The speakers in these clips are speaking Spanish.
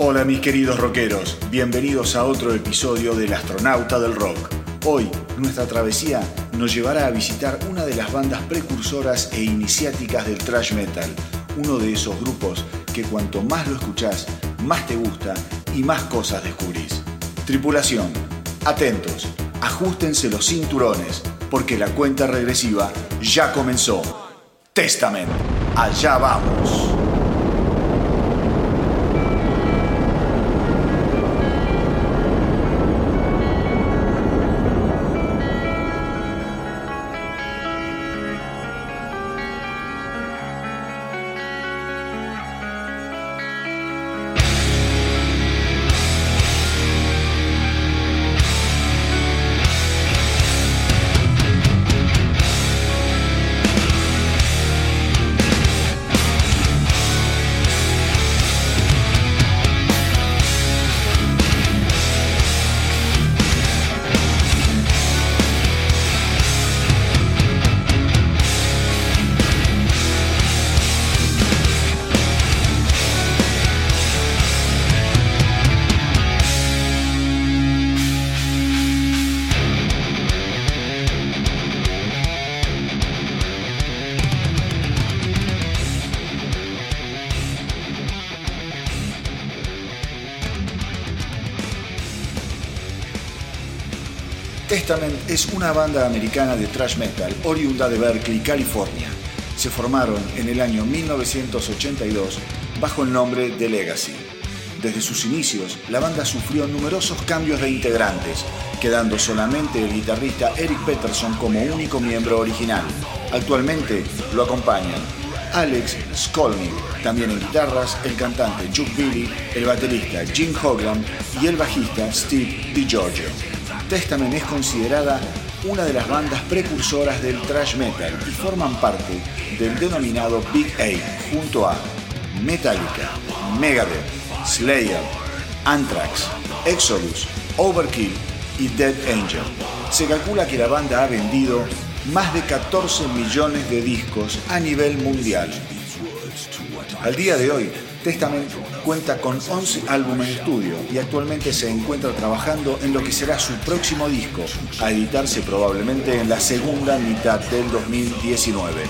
Hola mis queridos rockeros, bienvenidos a otro episodio del Astronauta del Rock. Hoy nuestra travesía nos llevará a visitar una de las bandas precursoras e iniciáticas del thrash metal, uno de esos grupos que cuanto más lo escuchás, más te gusta y más cosas descubrís. Tripulación, atentos, ajustense los cinturones, porque la cuenta regresiva ya comenzó. Testament, allá vamos. Testament es una banda americana de thrash metal oriunda de Berkeley, California. Se formaron en el año 1982 bajo el nombre de Legacy. Desde sus inicios, la banda sufrió numerosos cambios de integrantes, quedando solamente el guitarrista Eric Peterson como único miembro original. Actualmente lo acompañan Alex Skolnick, también en guitarras, el cantante Chuck Billy, el baterista Jim Hogan y el bajista Steve DiGiorgio. Testament es considerada una de las bandas precursoras del thrash metal y forman parte del denominado Big Eight junto a Metallica, Megadeth, Slayer, Anthrax, Exodus, Overkill y Dead Angel. Se calcula que la banda ha vendido más de 14 millones de discos a nivel mundial. Al día de hoy, Testament cuenta con 11 álbumes de estudio y actualmente se encuentra trabajando en lo que será su próximo disco, a editarse probablemente en la segunda mitad del 2019.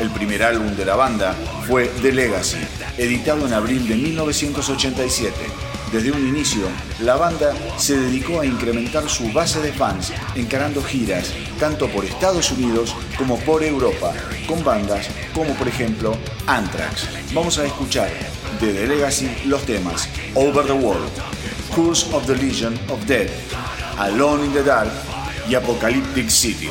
El primer álbum de la banda fue The Legacy, editado en abril de 1987. Desde un inicio, la banda se dedicó a incrementar su base de fans, encarando giras tanto por Estados Unidos como por Europa, con bandas como por ejemplo Anthrax. Vamos a escuchar de The Legacy los temas Over the World, Curse of the Legion of Death, Alone in the Dark y Apocalyptic City.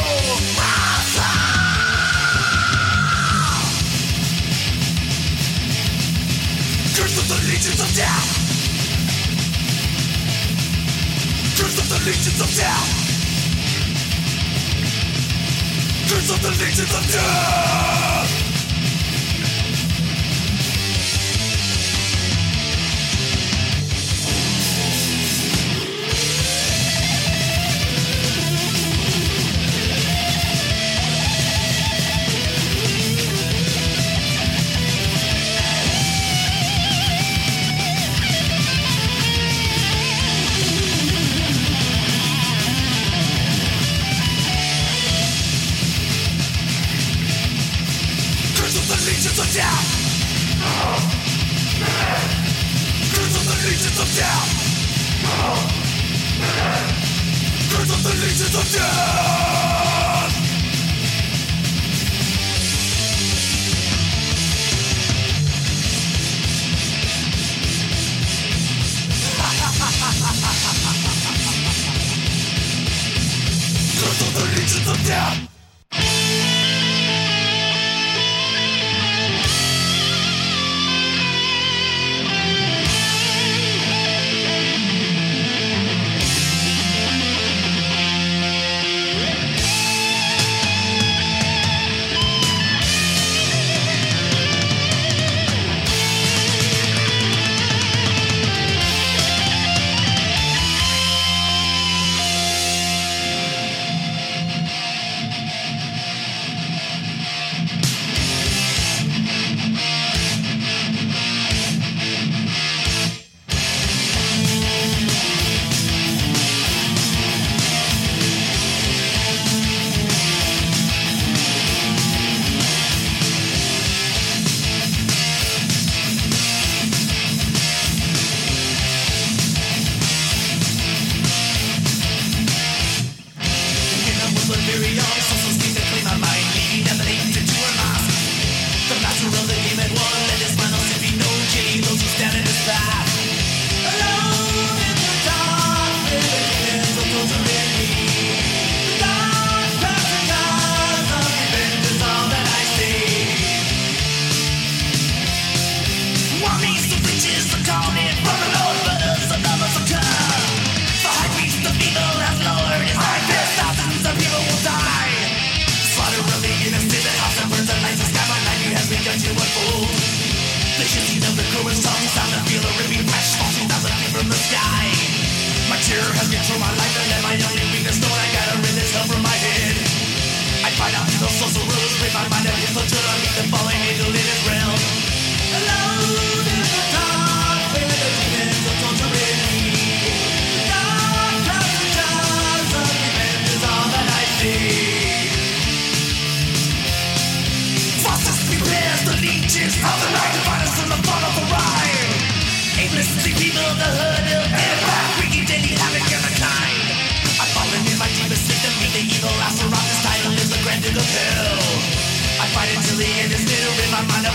the legions of death. Curse of the legions of death. Curse of the legions of death.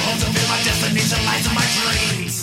homes to live my destination, lies in my dreams.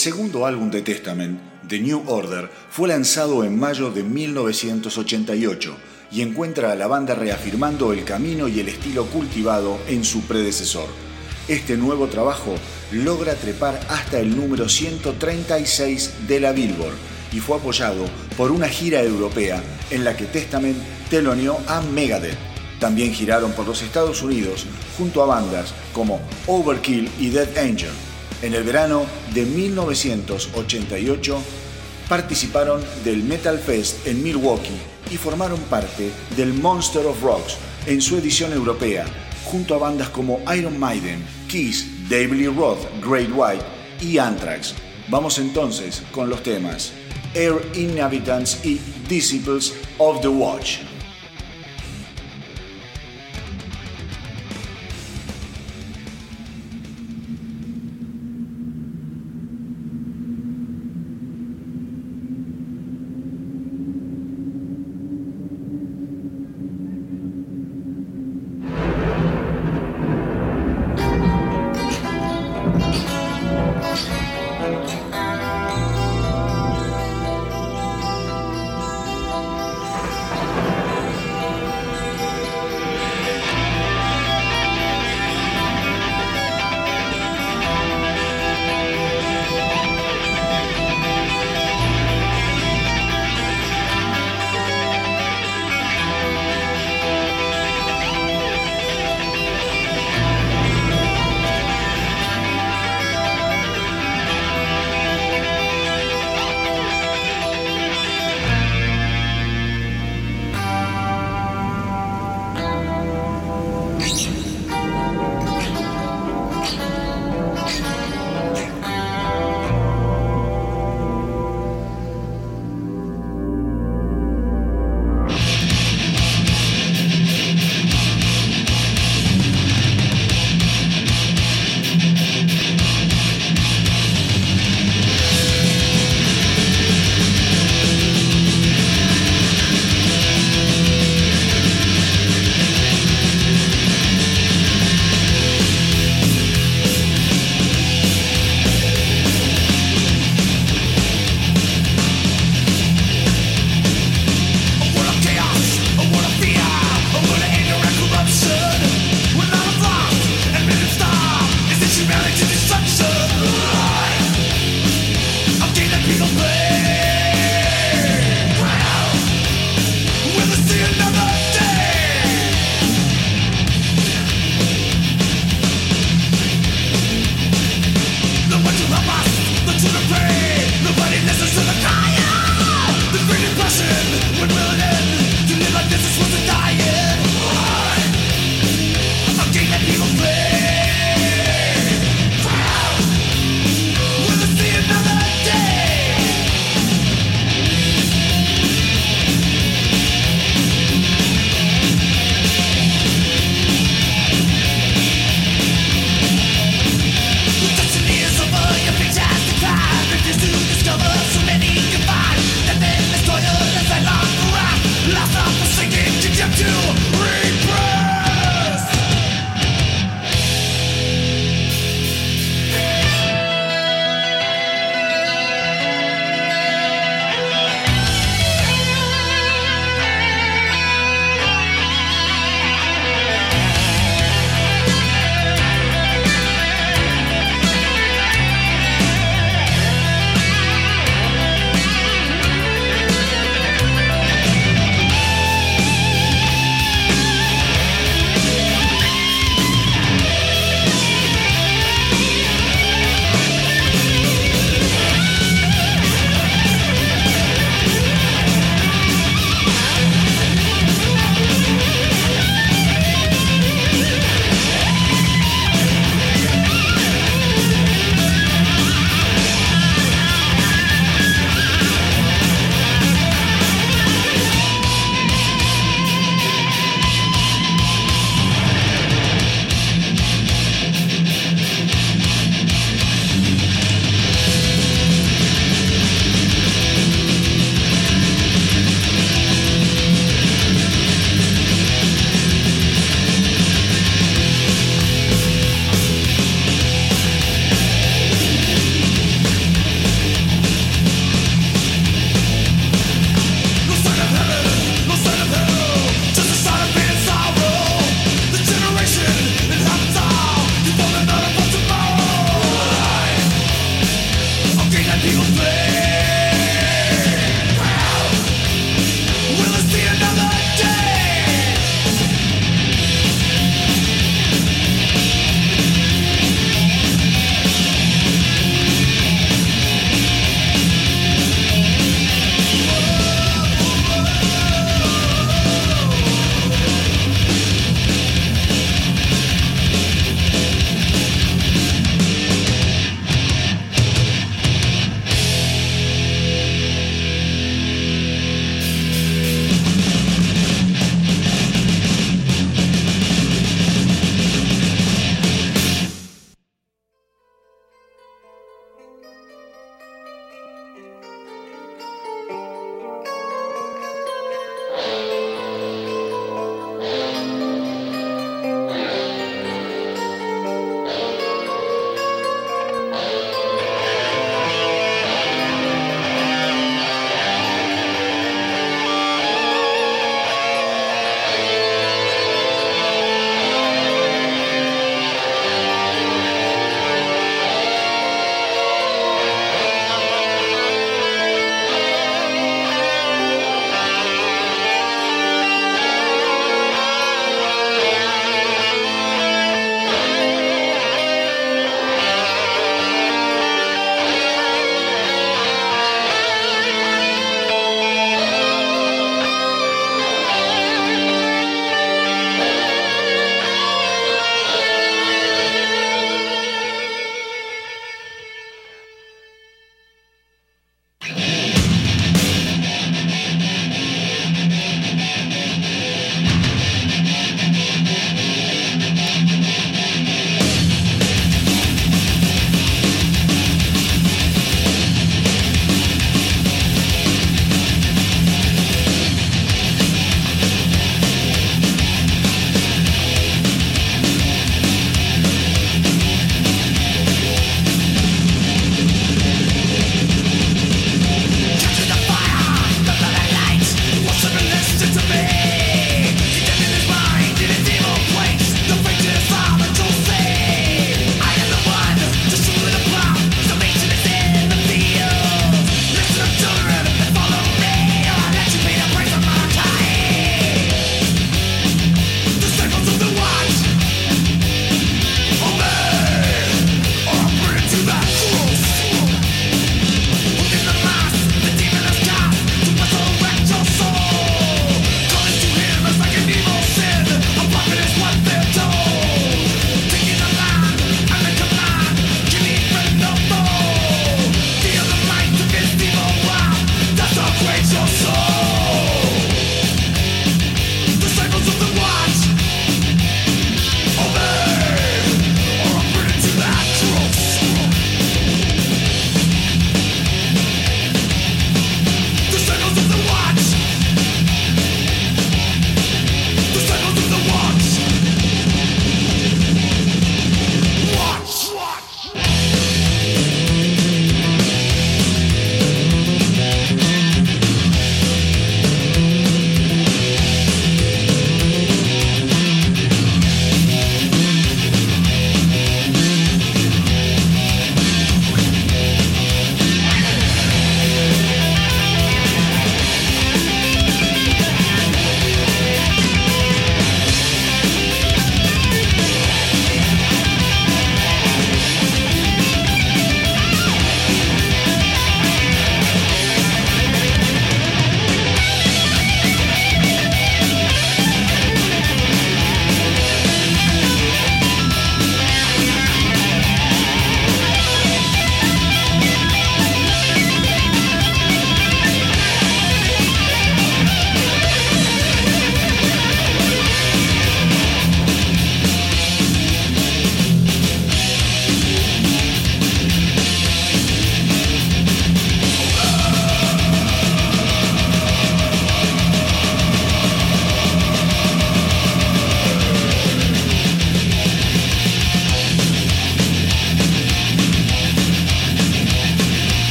Segundo álbum de Testament, The New Order, fue lanzado en mayo de 1988 y encuentra a la banda reafirmando el camino y el estilo cultivado en su predecesor. Este nuevo trabajo logra trepar hasta el número 136 de la Billboard y fue apoyado por una gira europea en la que Testament teloneó a Megadeth. También giraron por los Estados Unidos junto a bandas como Overkill y Dead Angel. En el verano de 1988 participaron del Metal Fest en Milwaukee y formaron parte del Monster of Rocks en su edición europea, junto a bandas como Iron Maiden, Kiss, David Lee Roth, Great White y Anthrax. Vamos entonces con los temas Air Inhabitants y Disciples of the Watch.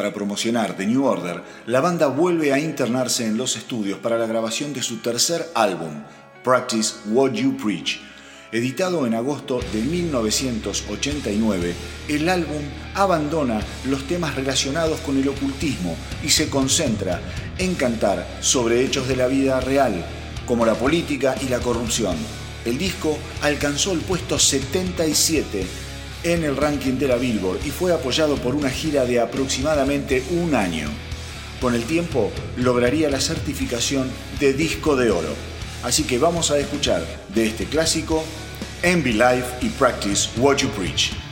Para promocionar The New Order, la banda vuelve a internarse en los estudios para la grabación de su tercer álbum, Practice What You Preach. Editado en agosto de 1989, el álbum abandona los temas relacionados con el ocultismo y se concentra en cantar sobre hechos de la vida real, como la política y la corrupción. El disco alcanzó el puesto 77 en el ranking de la Billboard y fue apoyado por una gira de aproximadamente un año. Con el tiempo lograría la certificación de disco de oro. Así que vamos a escuchar de este clásico Envy Life y Practice What You Preach.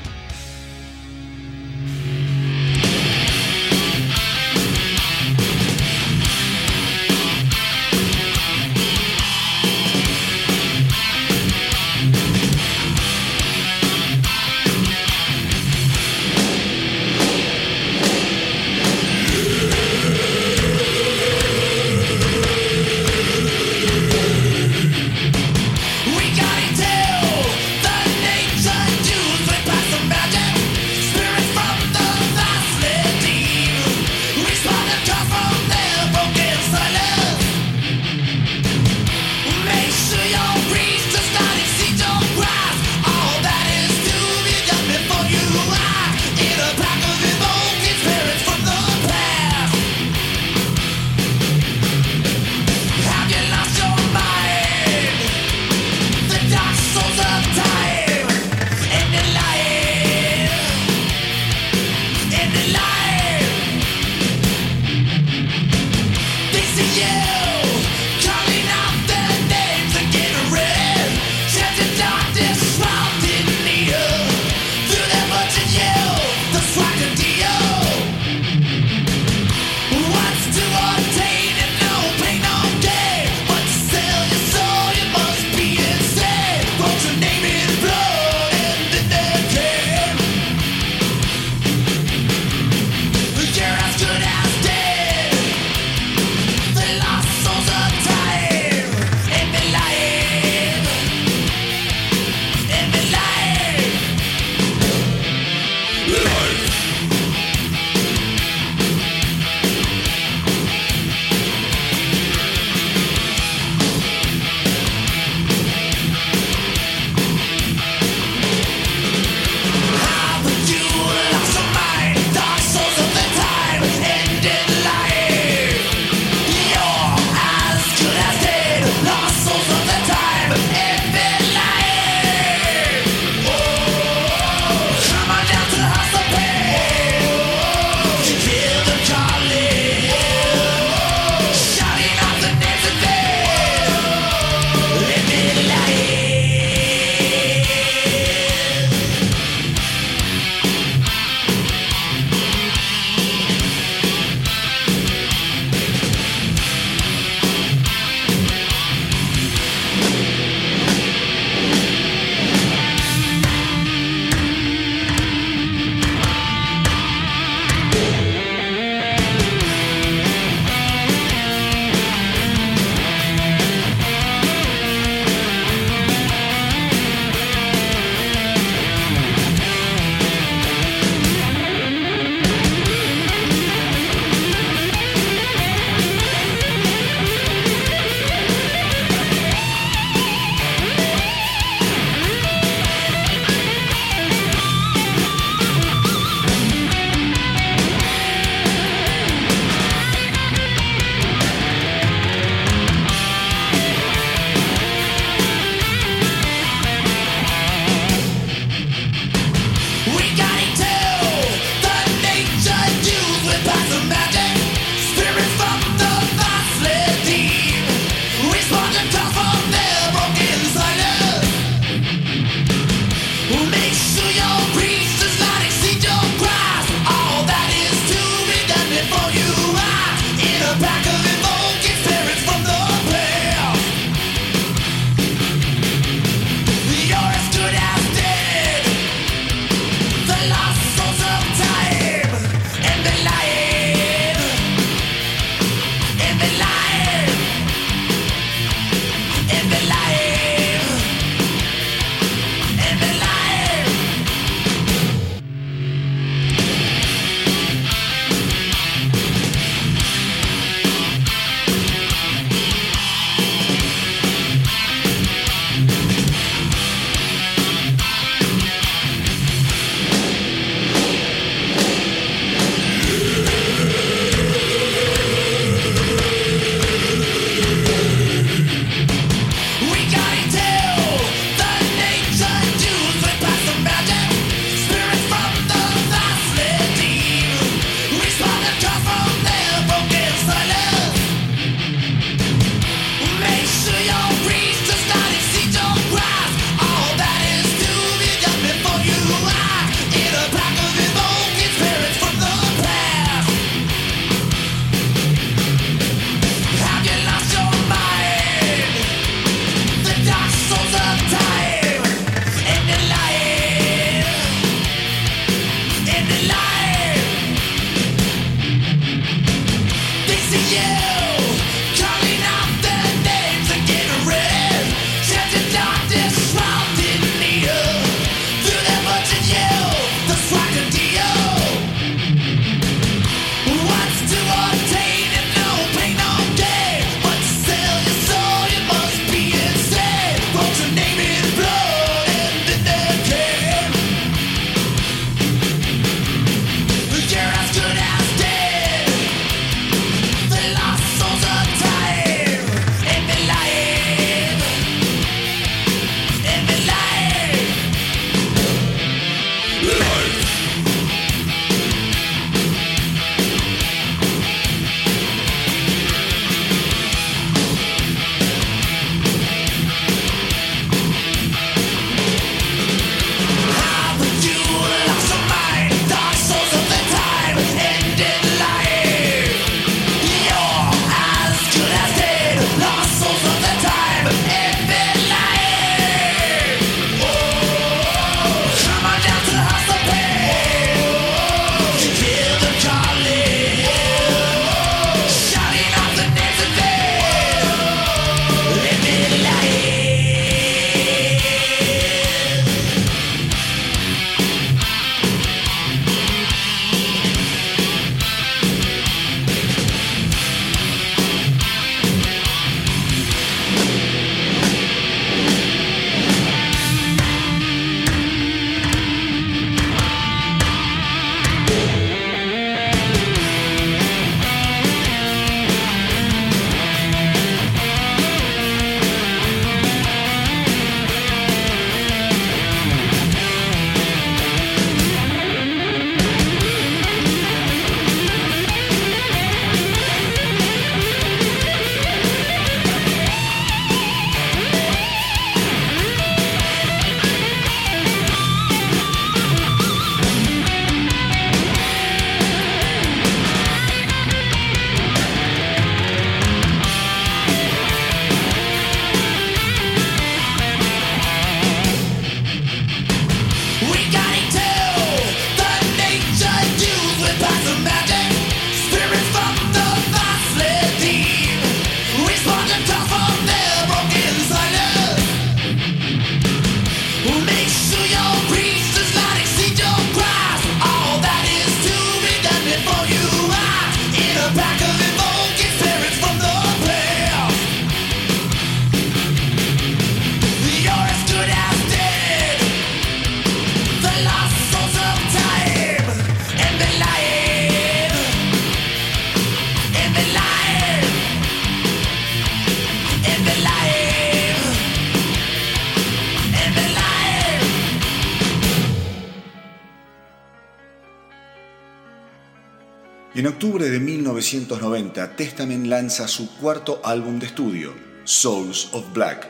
1990, Testament lanza su cuarto álbum de estudio, Souls of Black.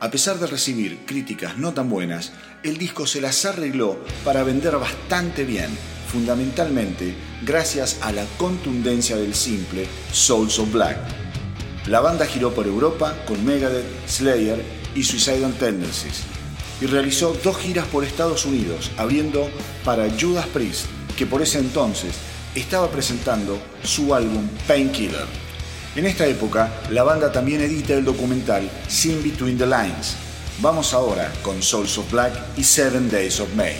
A pesar de recibir críticas no tan buenas, el disco se las arregló para vender bastante bien, fundamentalmente gracias a la contundencia del simple Souls of Black. La banda giró por Europa con Megadeth, Slayer y Suicidal Tendencies y realizó dos giras por Estados Unidos, abriendo para Judas Priest, que por ese entonces estaba presentando su álbum Painkiller. En esta época, la banda también edita el documental Sin Between the Lines. Vamos ahora con Souls of Black y Seven Days of May.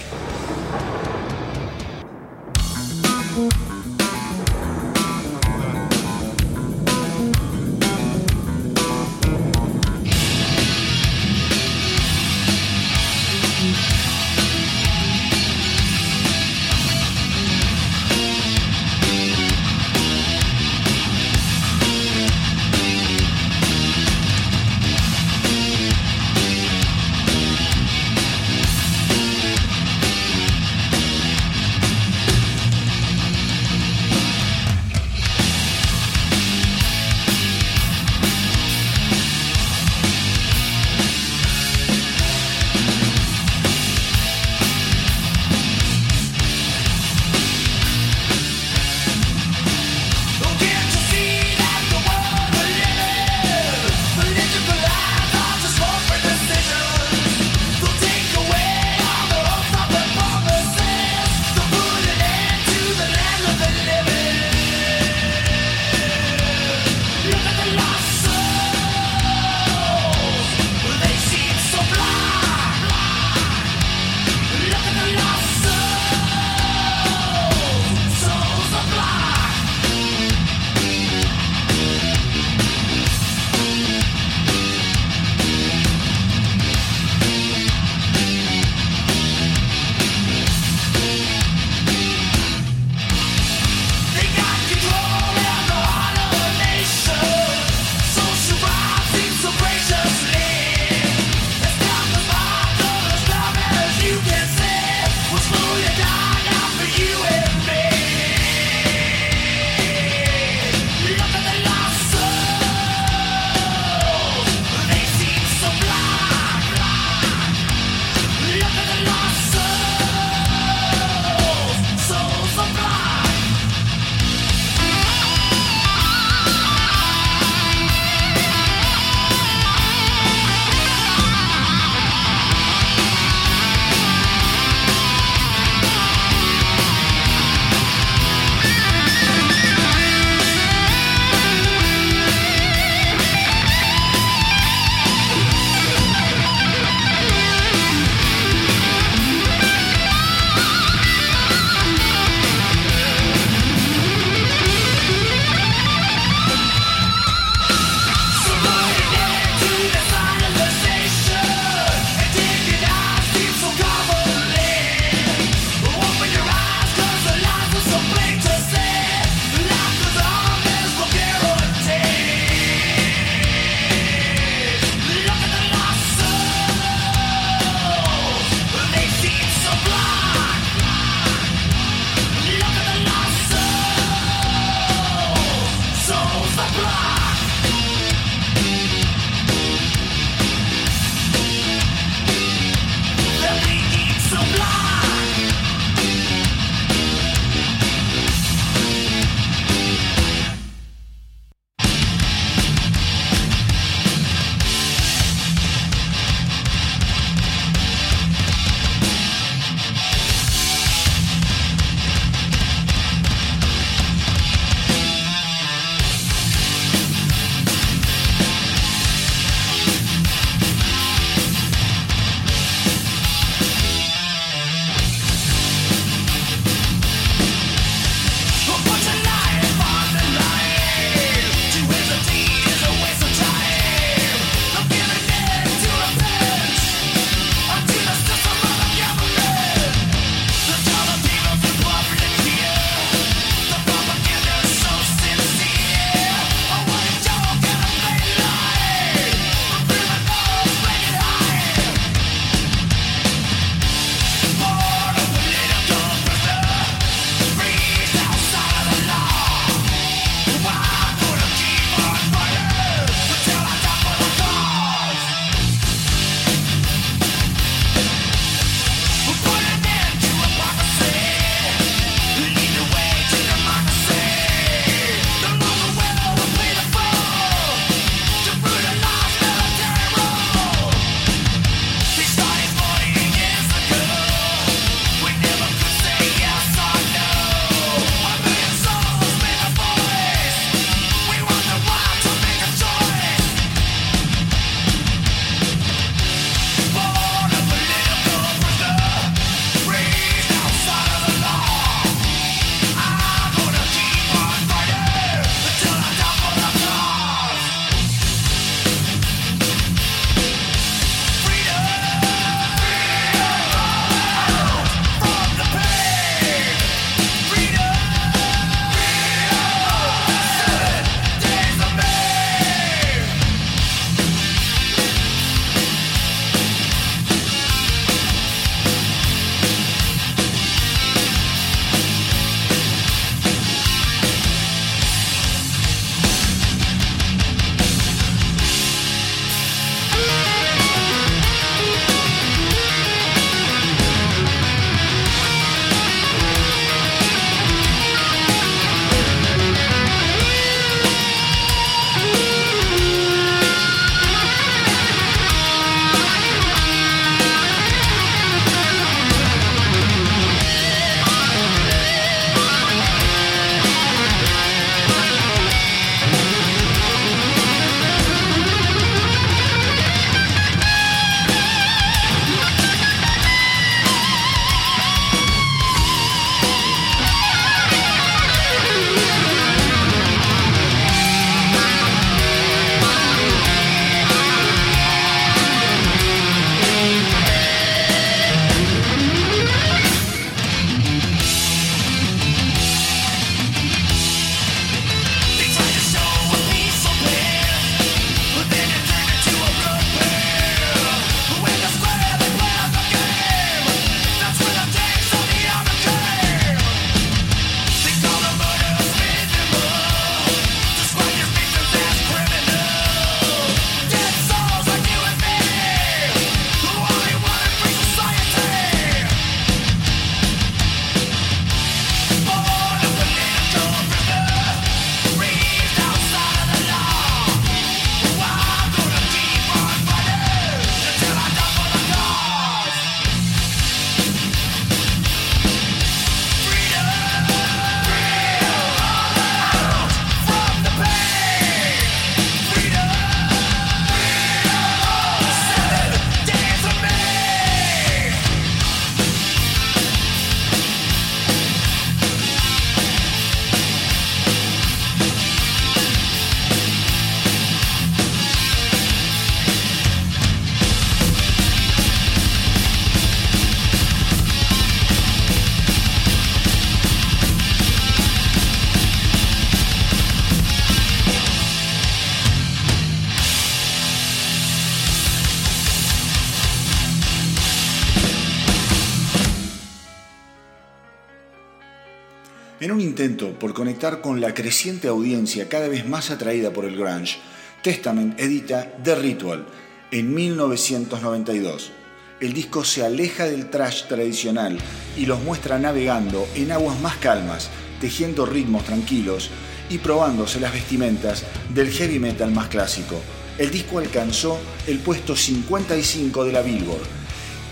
En un intento por conectar con la creciente audiencia cada vez más atraída por el grunge, Testament edita The Ritual en 1992. El disco se aleja del trash tradicional y los muestra navegando en aguas más calmas, tejiendo ritmos tranquilos y probándose las vestimentas del heavy metal más clásico. El disco alcanzó el puesto 55 de la Billboard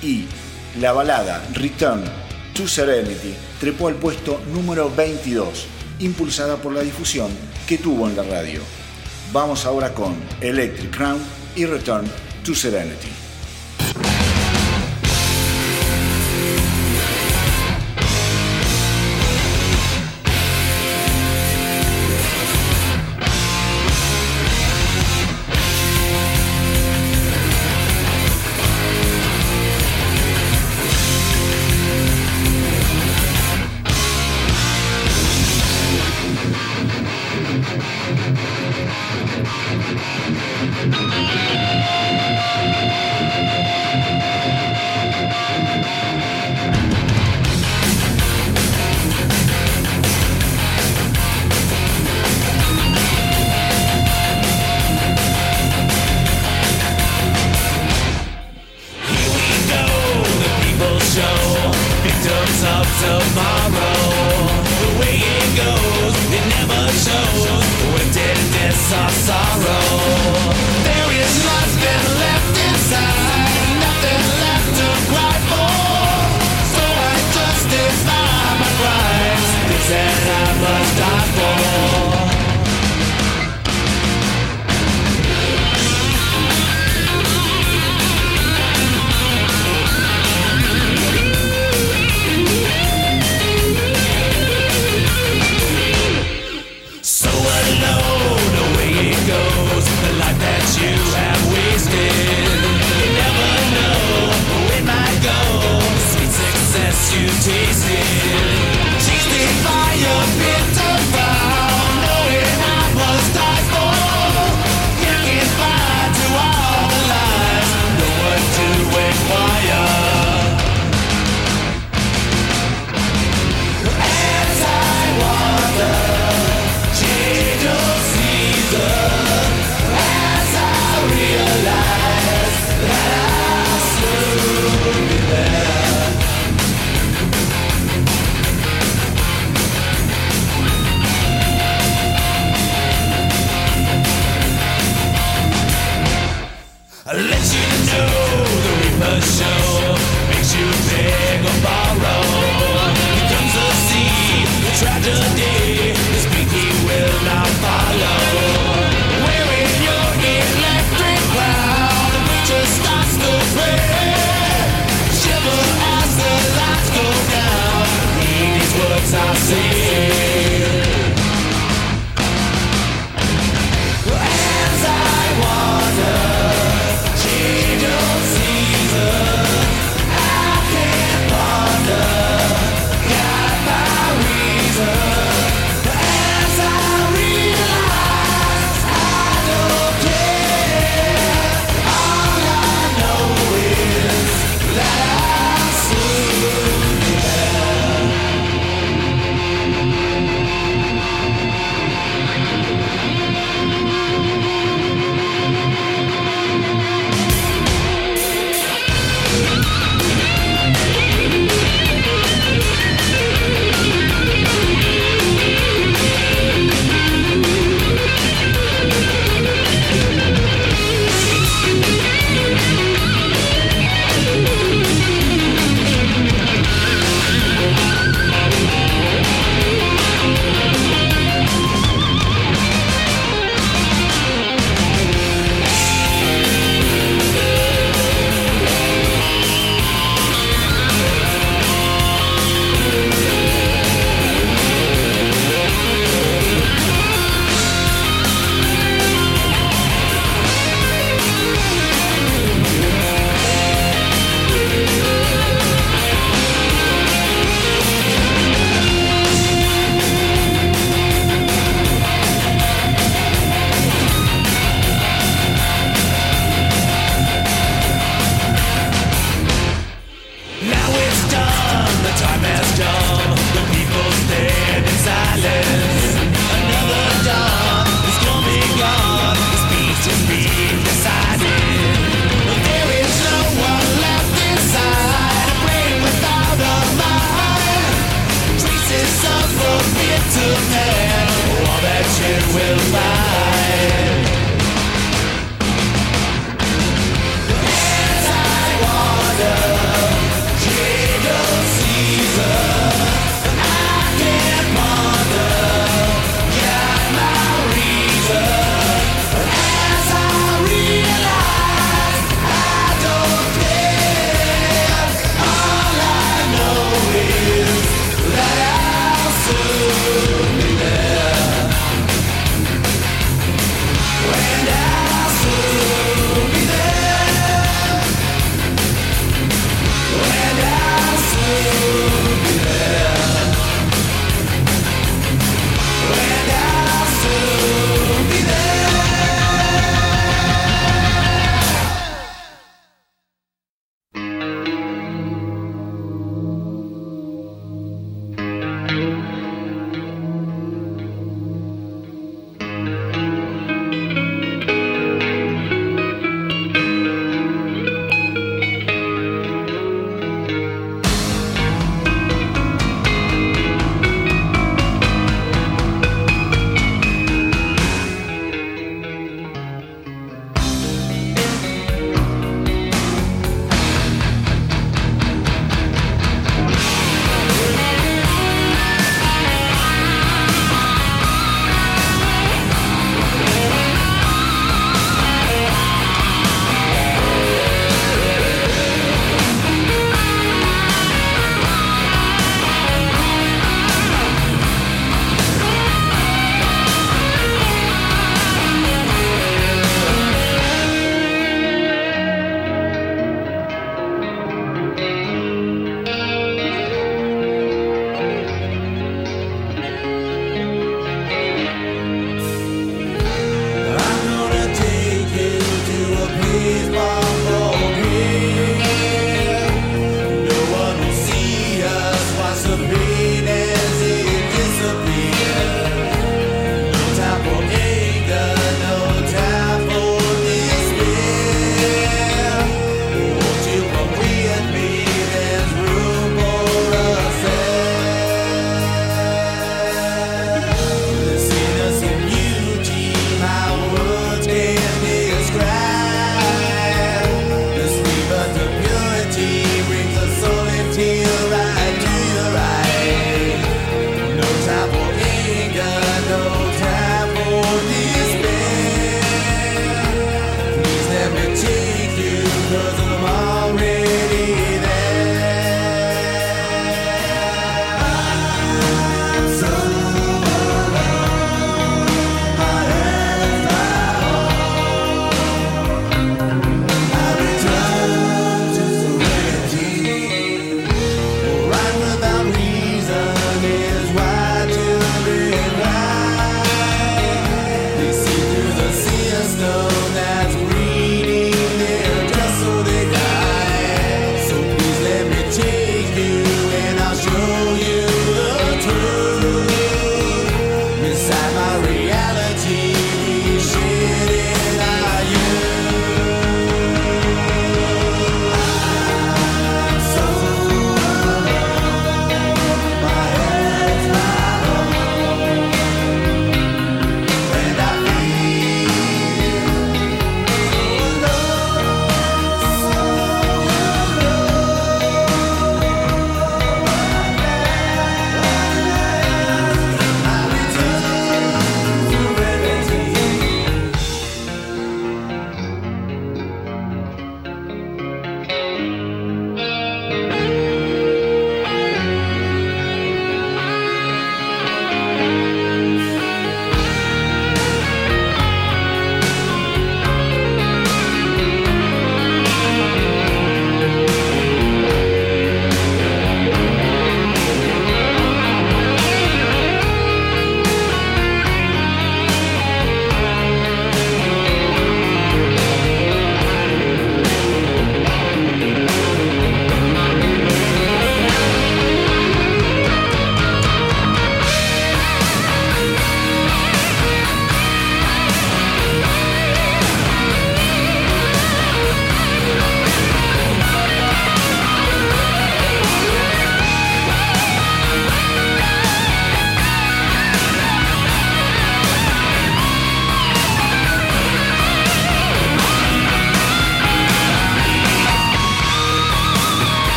y la balada Return To Serenity trepó al puesto número 22, impulsada por la difusión que tuvo en la radio. Vamos ahora con Electric Crown y Return to Serenity.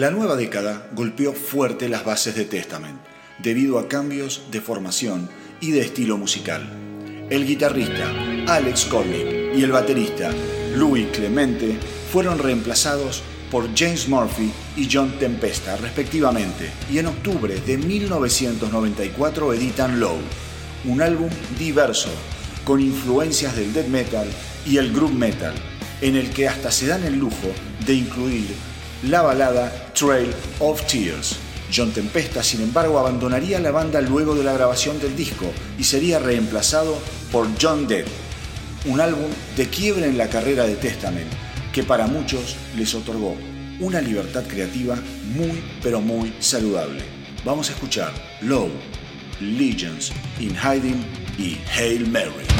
La nueva década golpeó fuerte las bases de Testament, debido a cambios de formación y de estilo musical. El guitarrista Alex Cornick y el baterista Louis Clemente fueron reemplazados por James Murphy y John Tempesta respectivamente, y en octubre de 1994 editan Low, un álbum diverso, con influencias del death metal y el groove metal, en el que hasta se dan el lujo de incluir la balada Trail of Tears. John Tempesta, sin embargo, abandonaría la banda luego de la grabación del disco y sería reemplazado por John Dead, un álbum de quiebre en la carrera de Testament que para muchos les otorgó una libertad creativa muy pero muy saludable. Vamos a escuchar Low, Legends in Hiding y Hail Mary.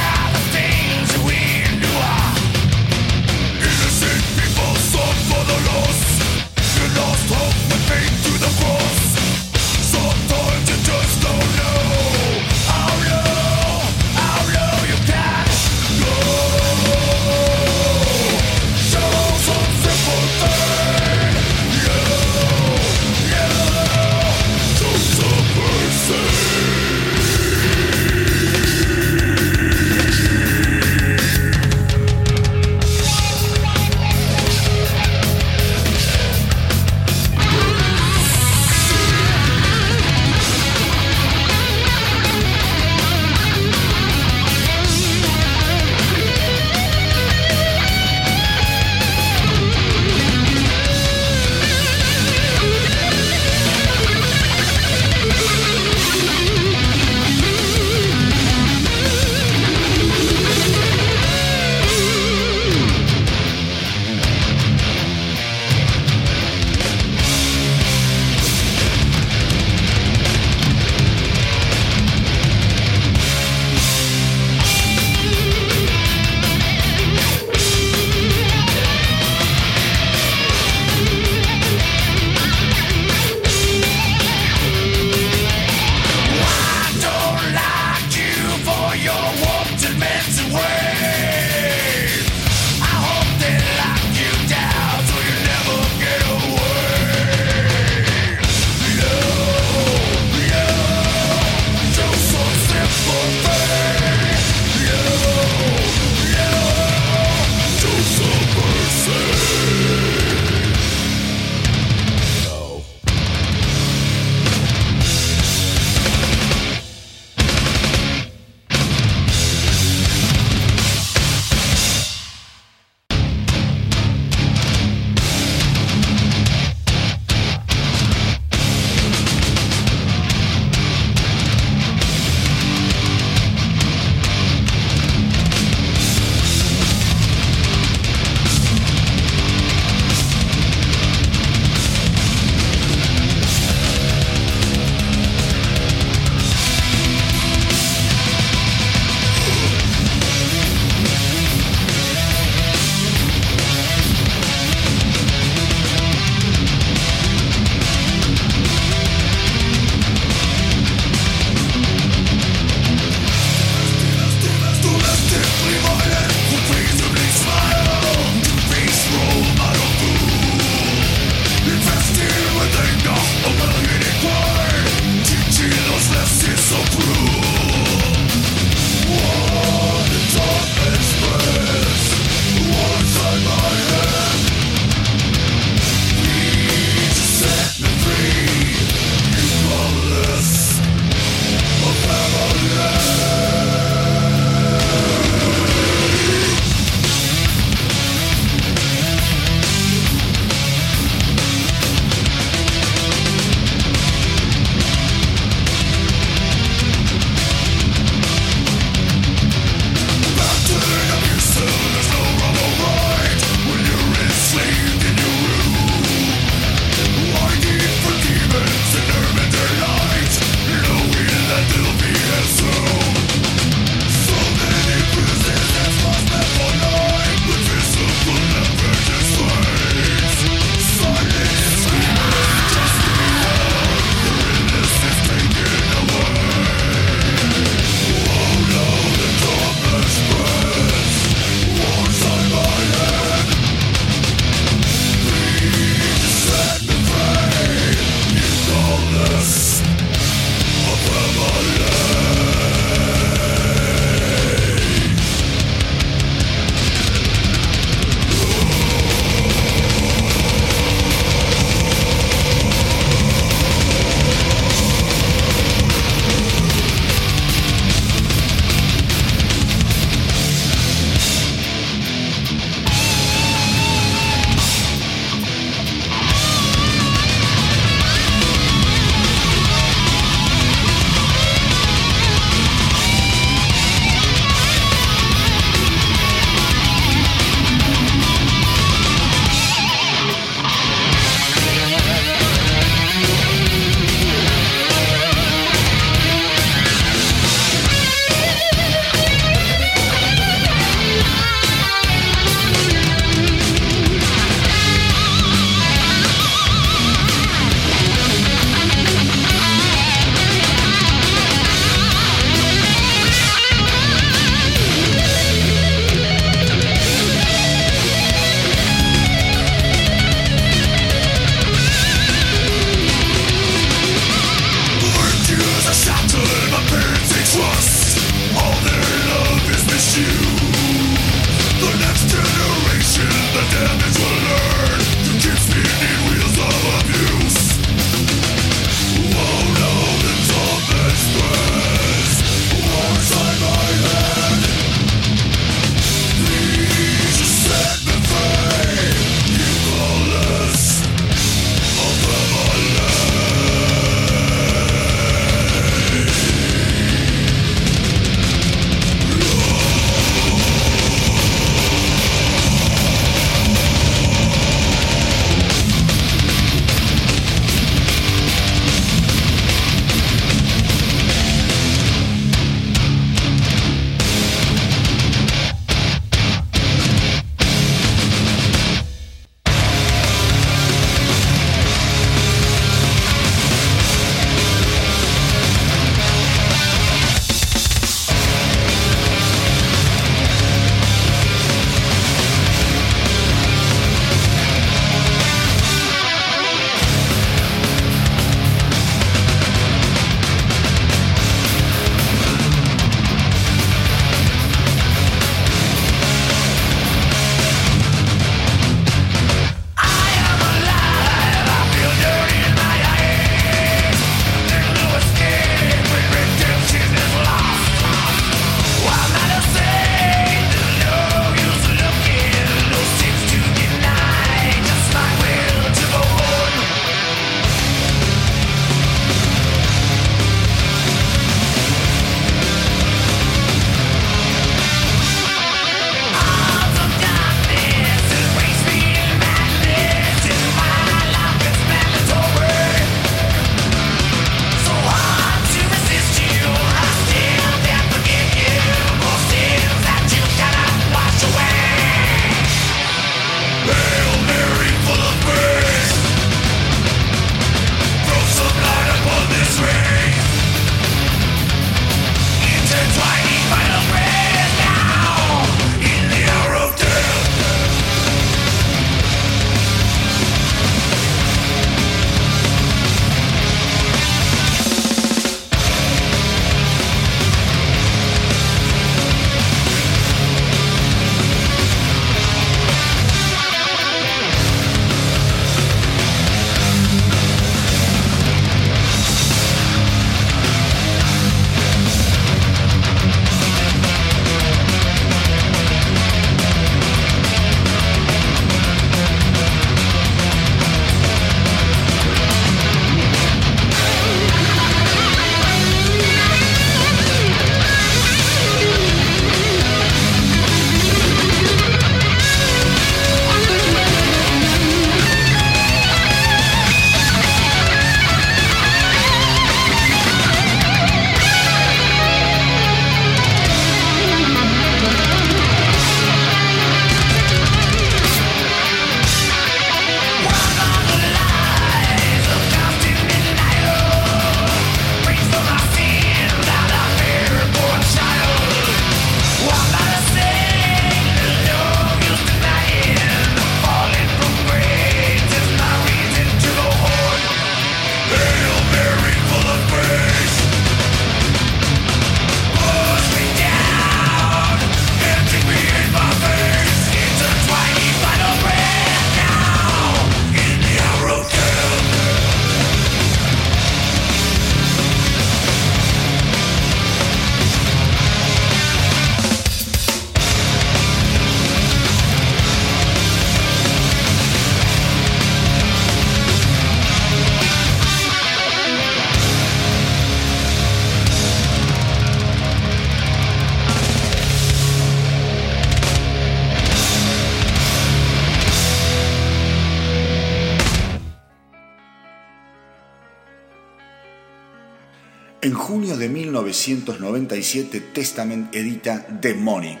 De 1997 Testament edita Demonic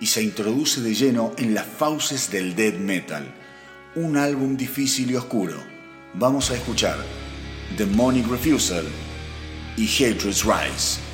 y se introduce de lleno en las fauces del death metal, un álbum difícil y oscuro. Vamos a escuchar Demonic Refusal y Hatred's Rise.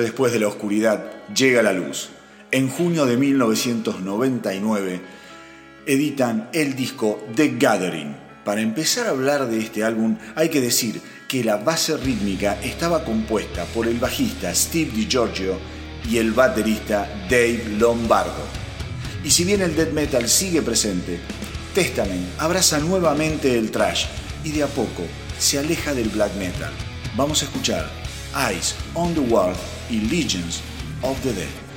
Después de la oscuridad llega la luz. En junio de 1999 editan el disco The Gathering. Para empezar a hablar de este álbum hay que decir que la base rítmica estaba compuesta por el bajista Steve DiGiorgio y el baterista Dave Lombardo. Y si bien el death metal sigue presente, Testament abraza nuevamente el thrash y de a poco se aleja del black metal. Vamos a escuchar Eyes on the World y Legions of the Dead.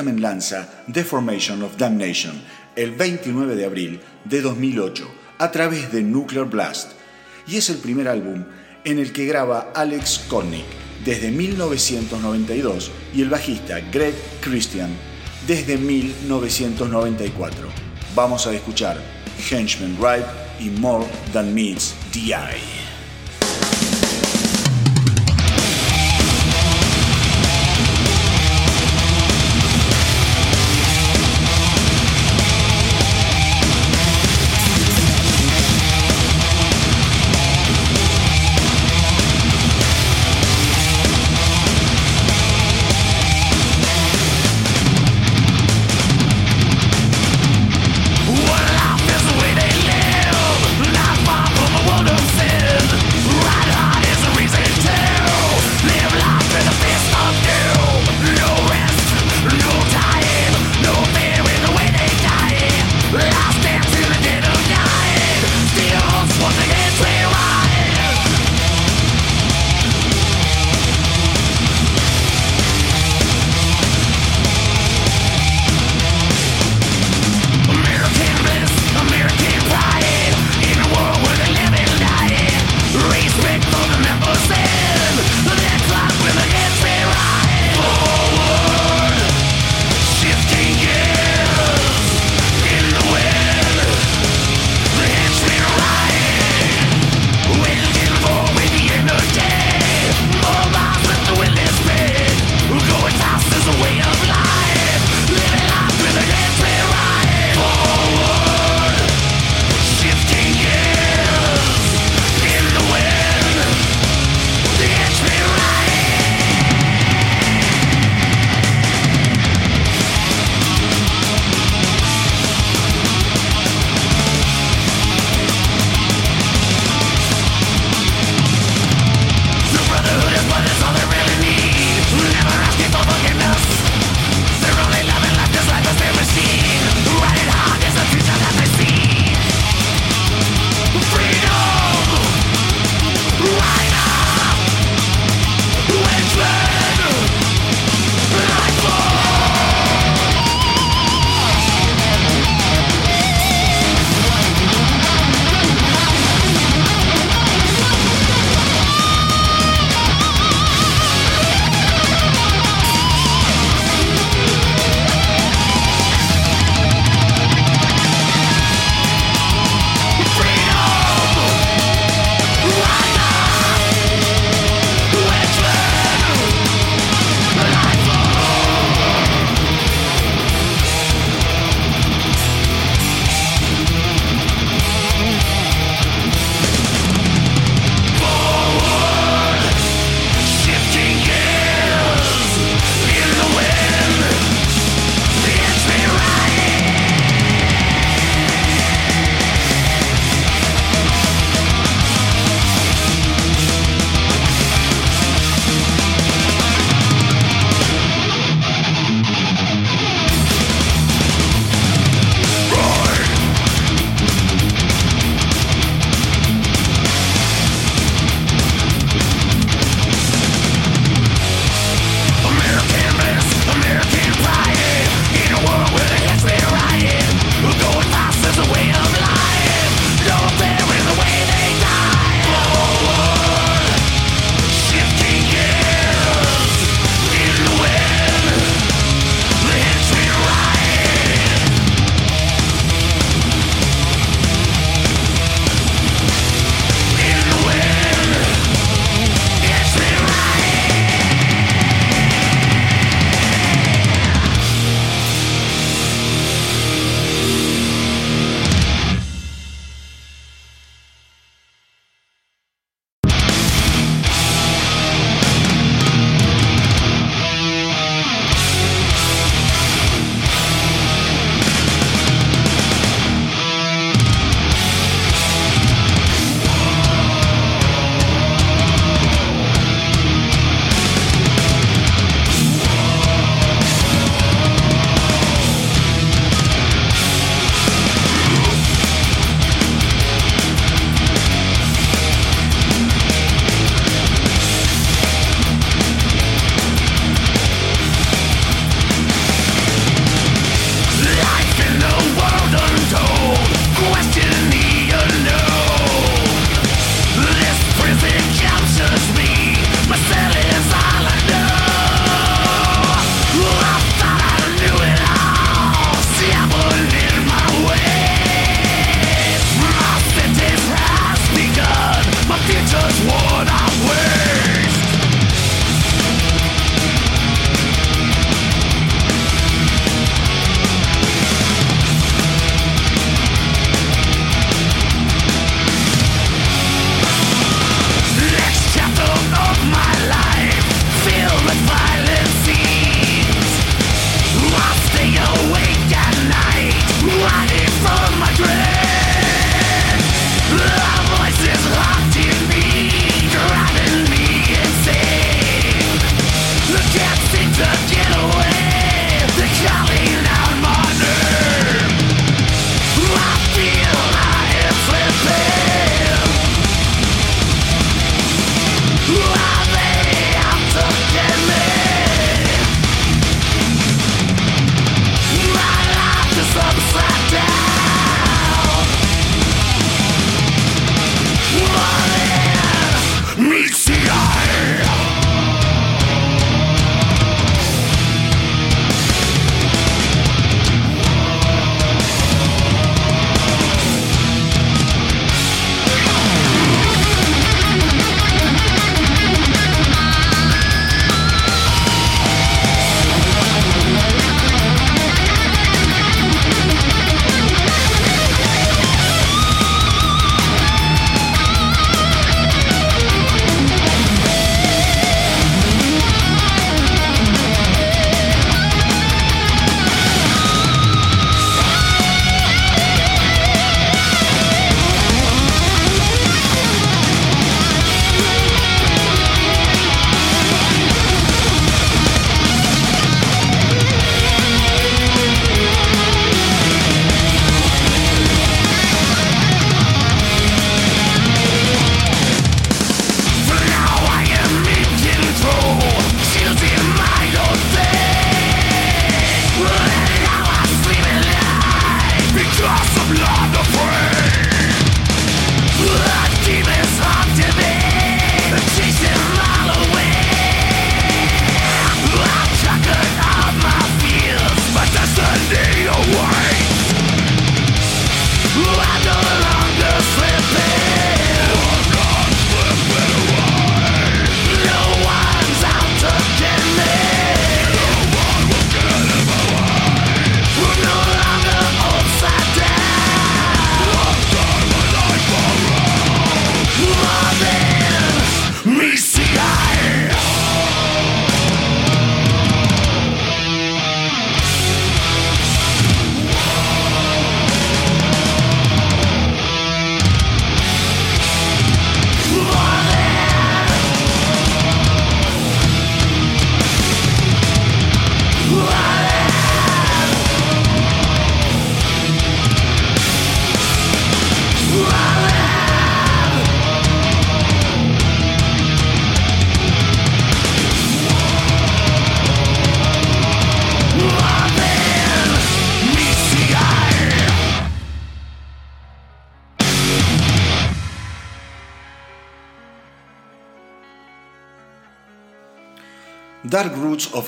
Testament lanza Deformation of Damnation el 29 de abril de 2008 a través de Nuclear Blast y es el primer álbum en el que graba Alex Konnick desde 1992 y el bajista Greg Christian desde 1994. Vamos a escuchar Henchman Ride y More Than Meets the Eye.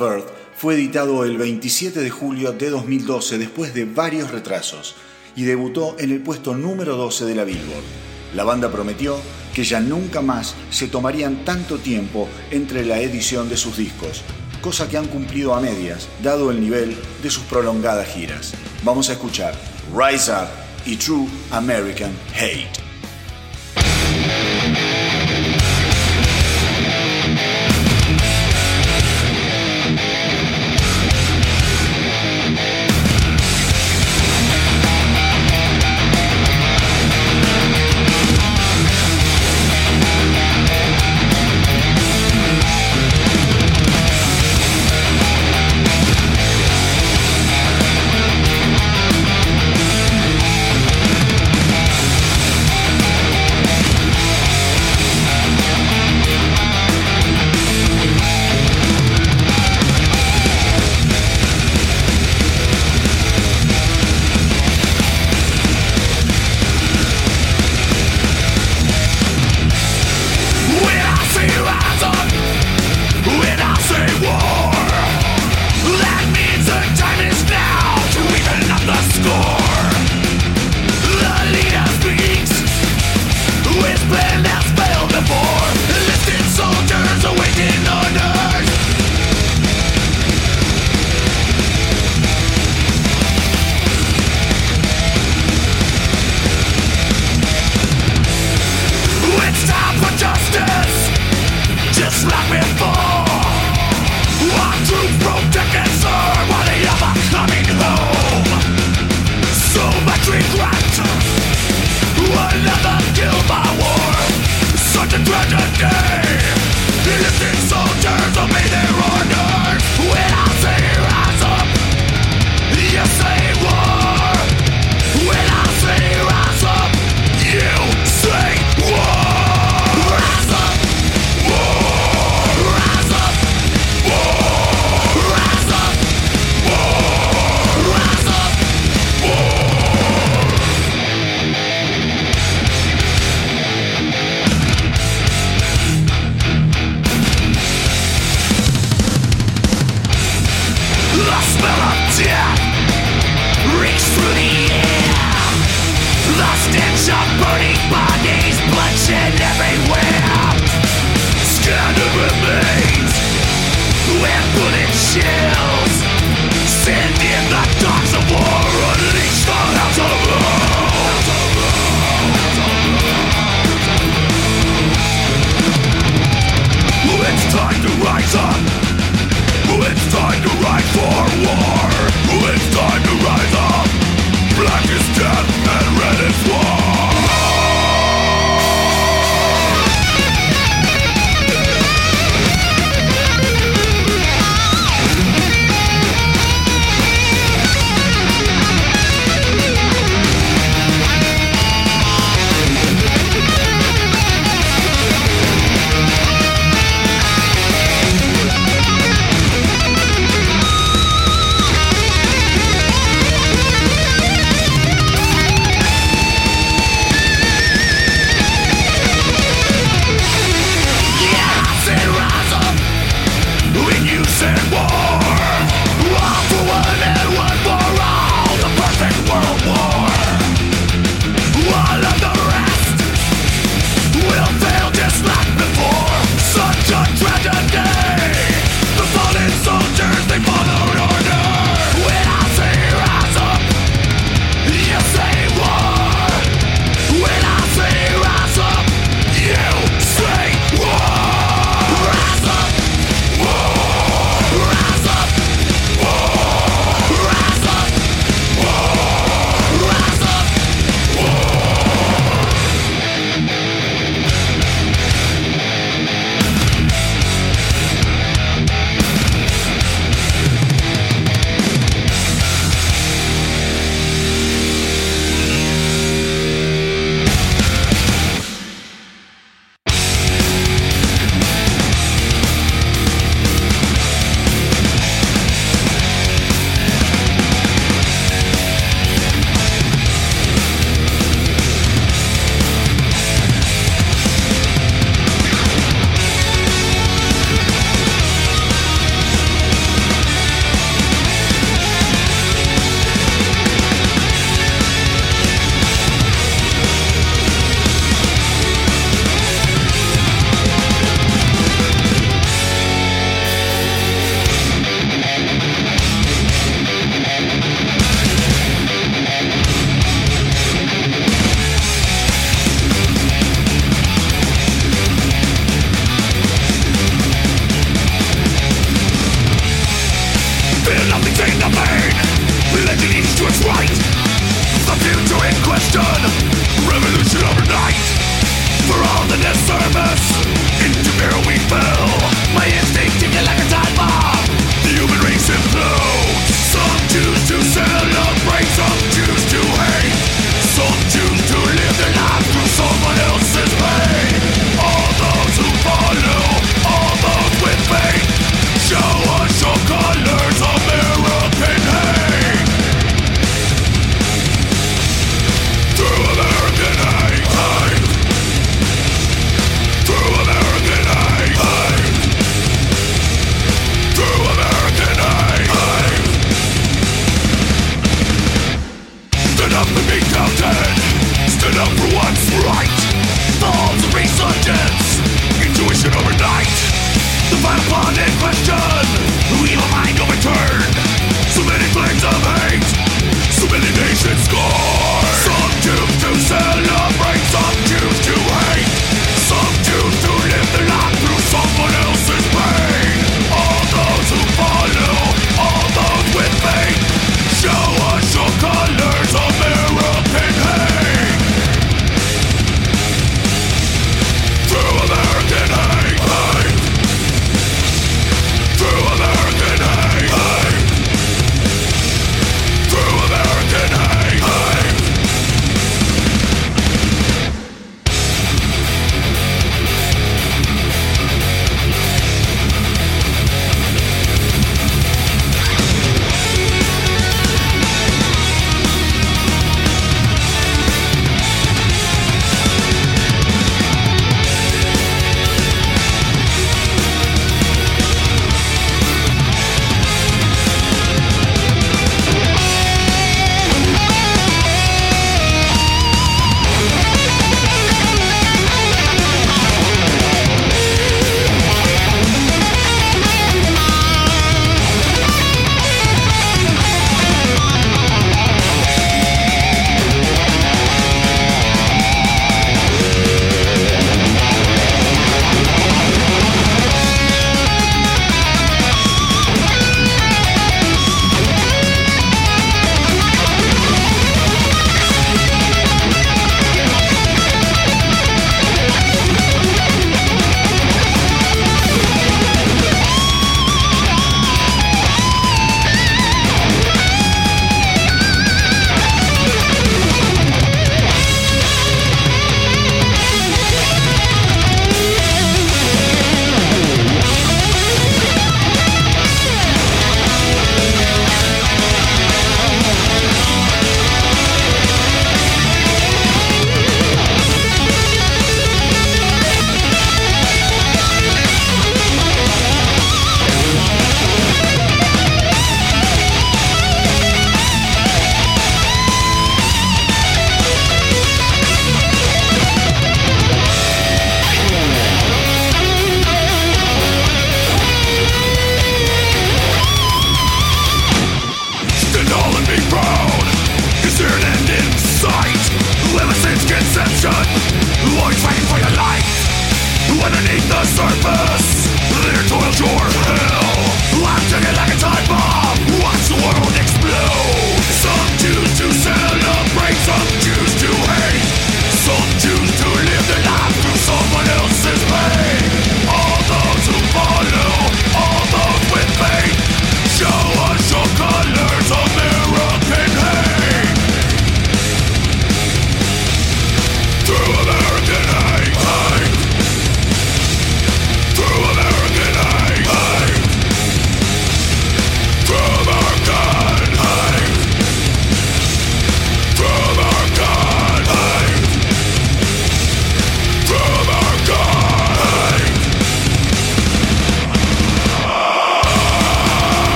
Earth fue editado el 27 de julio de 2012 después de varios retrasos y debutó en el puesto número 12 de la Billboard. La banda prometió que ya nunca más se tomarían tanto tiempo entre la edición de sus discos, cosa que han cumplido a medias, dado el nivel de sus prolongadas giras. Vamos a escuchar Rise Up y True American Hate.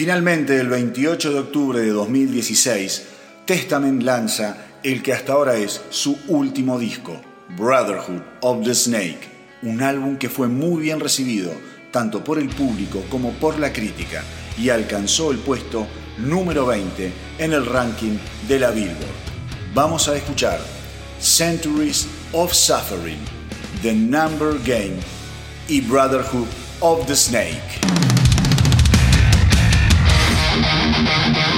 Finalmente, el 28 de octubre de 2016, Testament lanza el que hasta ahora es su último disco, Brotherhood of the Snake, un álbum que fue muy bien recibido tanto por el público como por la crítica y alcanzó el puesto número 20 en el ranking de la Billboard. Vamos a escuchar Centuries of Suffering, The Number Game y Brotherhood of the Snake. Thank you.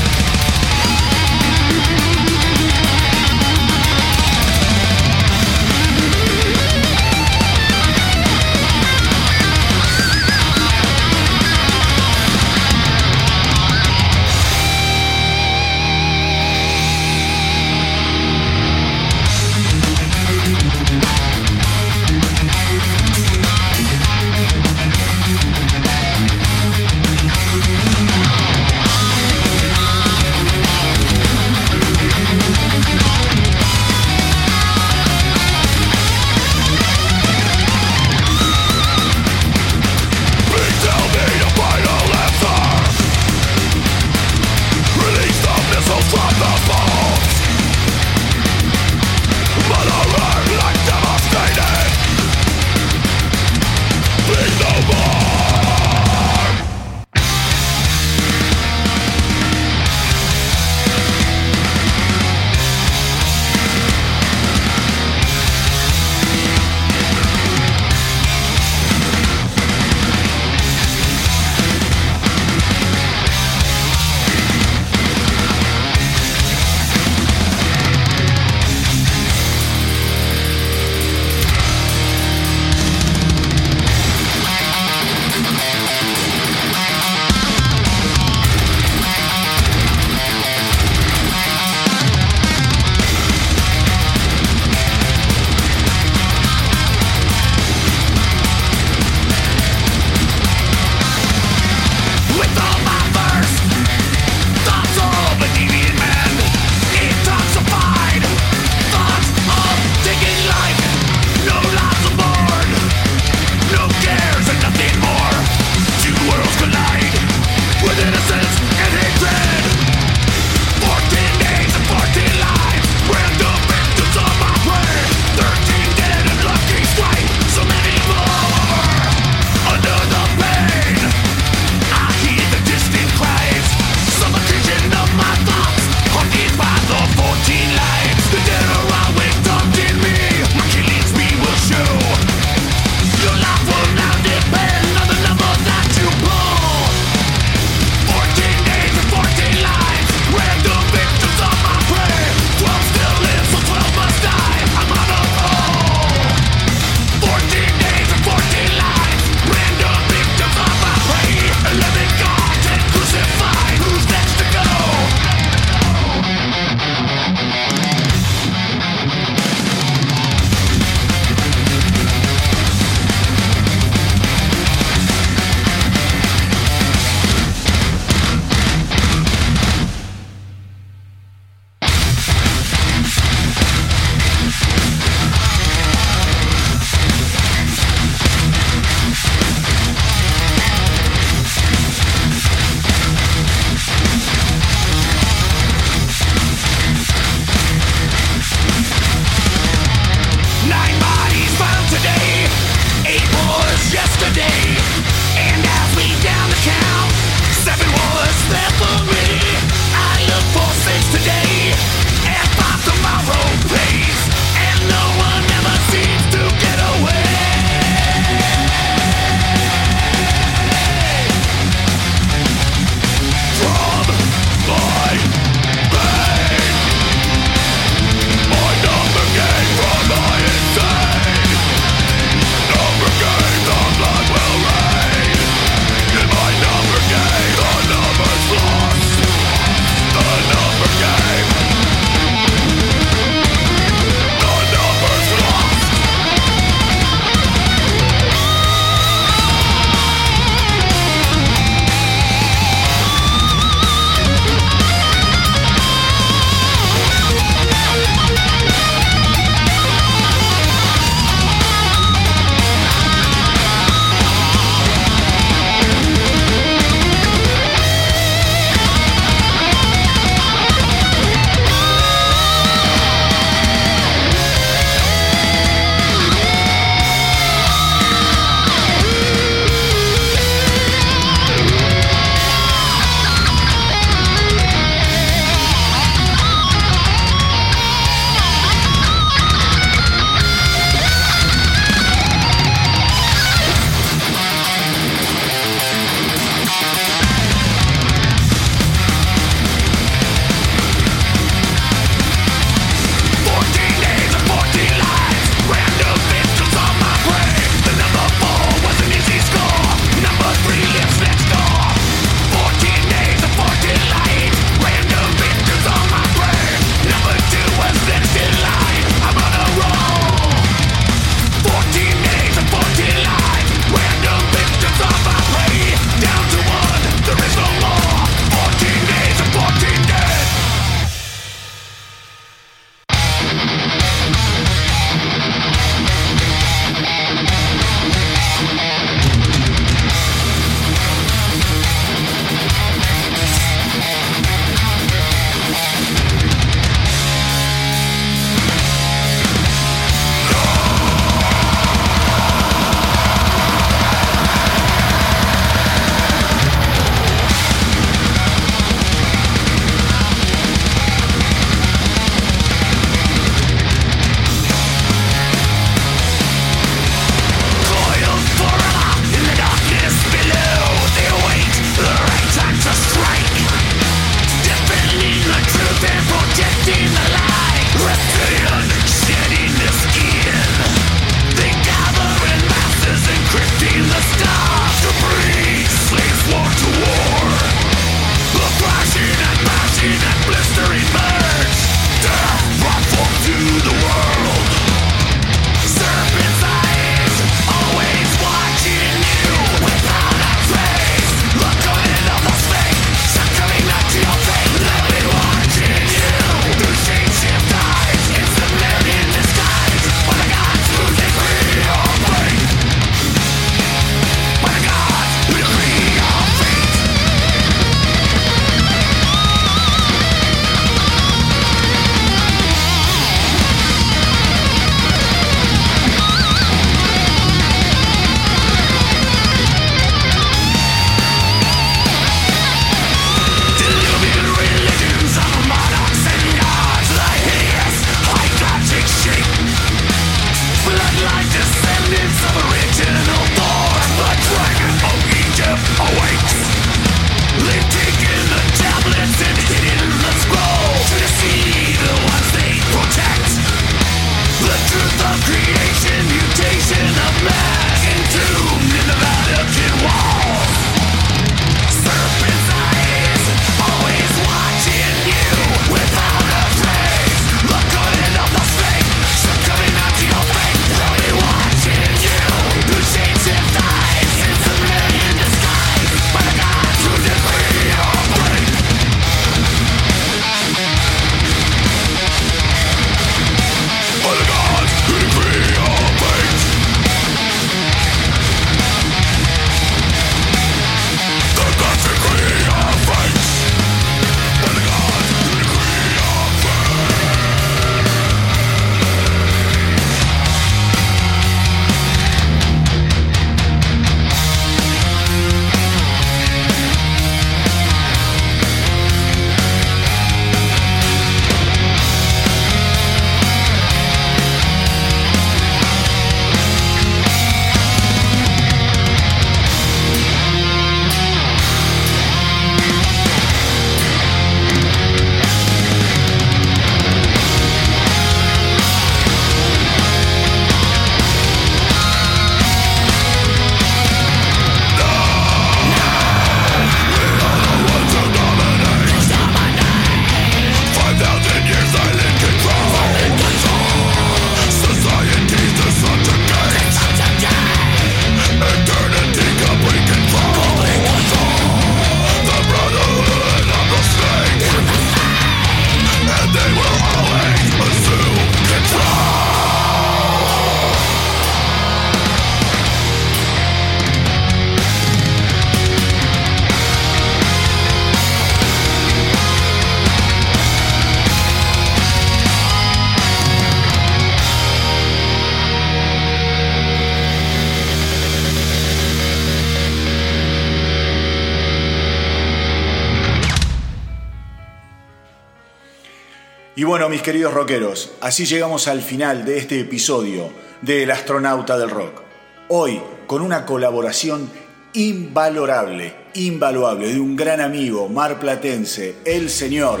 Bueno, mis queridos rockeros, así llegamos al final de este episodio de El astronauta del rock. Hoy, con una colaboración invalorable, invaluable de un gran amigo marplatense, el señor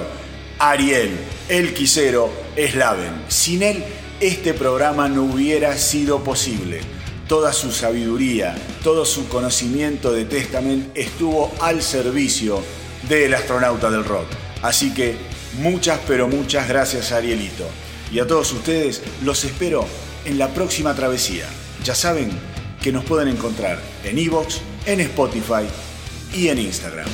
Ariel, el quisero Slaven. Sin él, este programa no hubiera sido posible. Toda su sabiduría, todo su conocimiento de Testament estuvo al servicio del astronauta del rock. Así que muchas, pero muchas gracias Arielito. Y a todos ustedes los espero en la próxima travesía. Ya saben que nos pueden encontrar en Evox, en Spotify y en Instagram.